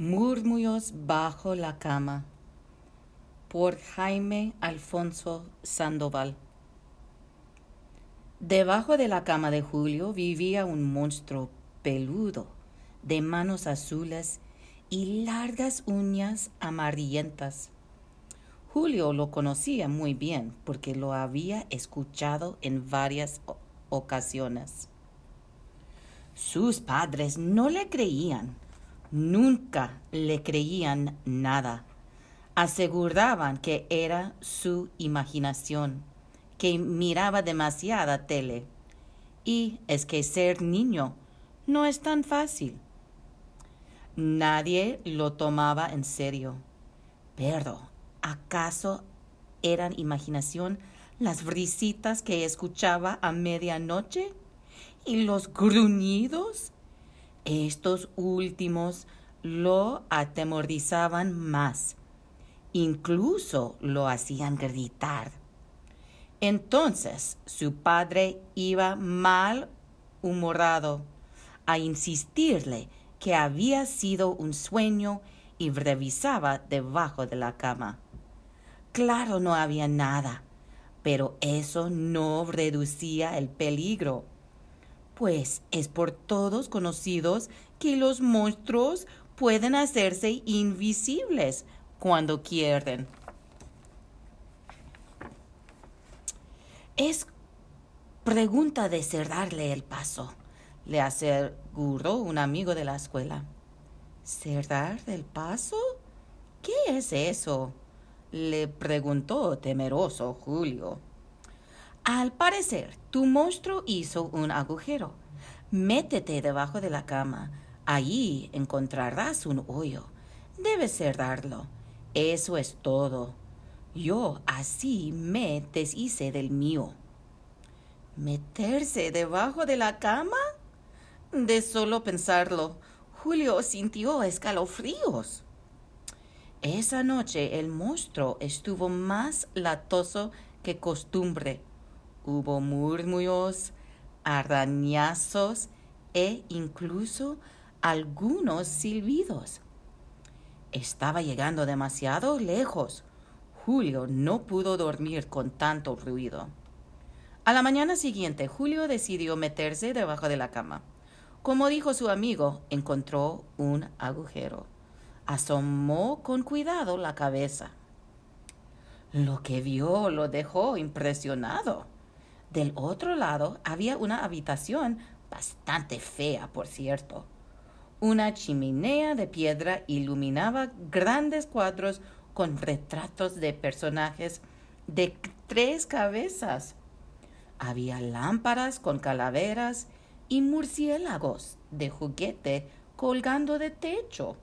Murmullos bajo la cama por Jaime Alfonso Sandoval. Debajo de la cama de Julio vivía un monstruo peludo, de manos azules y largas uñas amarillentas. Julio lo conocía muy bien porque lo había escuchado en varias ocasiones. Sus padres no le creían Nunca le creían nada. Aseguraban que era su imaginación, que miraba demasiada tele. Y es que ser niño no es tan fácil. Nadie lo tomaba en serio. Pero, ¿acaso eran imaginación las brisitas que escuchaba a medianoche? ¿Y los gruñidos? Estos últimos lo atemorizaban más, incluso lo hacían gritar. Entonces su padre iba mal humorado a insistirle que había sido un sueño y revisaba debajo de la cama. Claro, no había nada, pero eso no reducía el peligro pues es por todos conocidos que los monstruos pueden hacerse invisibles cuando quieren. Es pregunta de cerrarle el paso, le aseguró un amigo de la escuela. ¿Cerrar el paso? ¿Qué es eso? le preguntó temeroso Julio. Al parecer, tu monstruo hizo un agujero. Métete debajo de la cama. Allí encontrarás un hoyo. Debes cerrarlo. Eso es todo. Yo así me deshice del mío. ¿Meterse debajo de la cama? De solo pensarlo, Julio sintió escalofríos. Esa noche el monstruo estuvo más latoso que costumbre. Hubo murmullos, arañazos e incluso algunos silbidos. Estaba llegando demasiado lejos. Julio no pudo dormir con tanto ruido. A la mañana siguiente, Julio decidió meterse debajo de la cama. Como dijo su amigo, encontró un agujero. Asomó con cuidado la cabeza. Lo que vio lo dejó impresionado. Del otro lado había una habitación bastante fea, por cierto. Una chimenea de piedra iluminaba grandes cuadros con retratos de personajes de tres cabezas. Había lámparas con calaveras y murciélagos de juguete colgando de techo.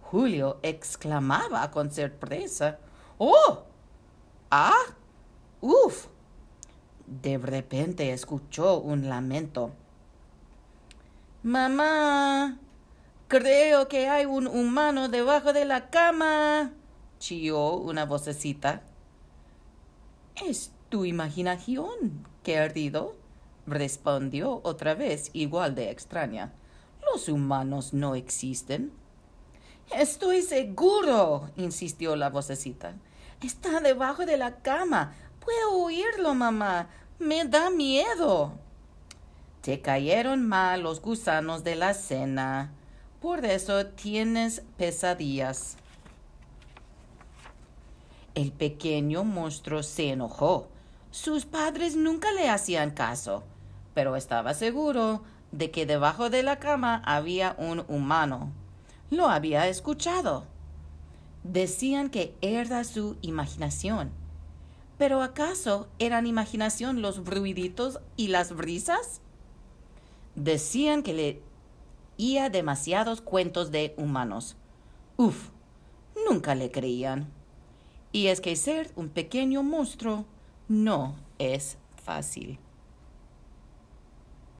Julio exclamaba con sorpresa. ¡Oh! ¡Ah! ¡Uf! De repente escuchó un lamento. Mamá, creo que hay un humano debajo de la cama, chilló una vocecita. Es tu imaginación, querido, respondió otra vez igual de extraña. Los humanos no existen. Estoy seguro, insistió la vocecita. Está debajo de la cama. Puedo oírlo, mamá. Me da miedo. Te cayeron mal los gusanos de la cena. Por eso tienes pesadillas. El pequeño monstruo se enojó. Sus padres nunca le hacían caso, pero estaba seguro de que debajo de la cama había un humano. Lo había escuchado. Decían que era su imaginación ¿Pero acaso eran imaginación los ruiditos y las brisas? Decían que le leía demasiados cuentos de humanos. Uf, nunca le creían. Y es que ser un pequeño monstruo no es fácil.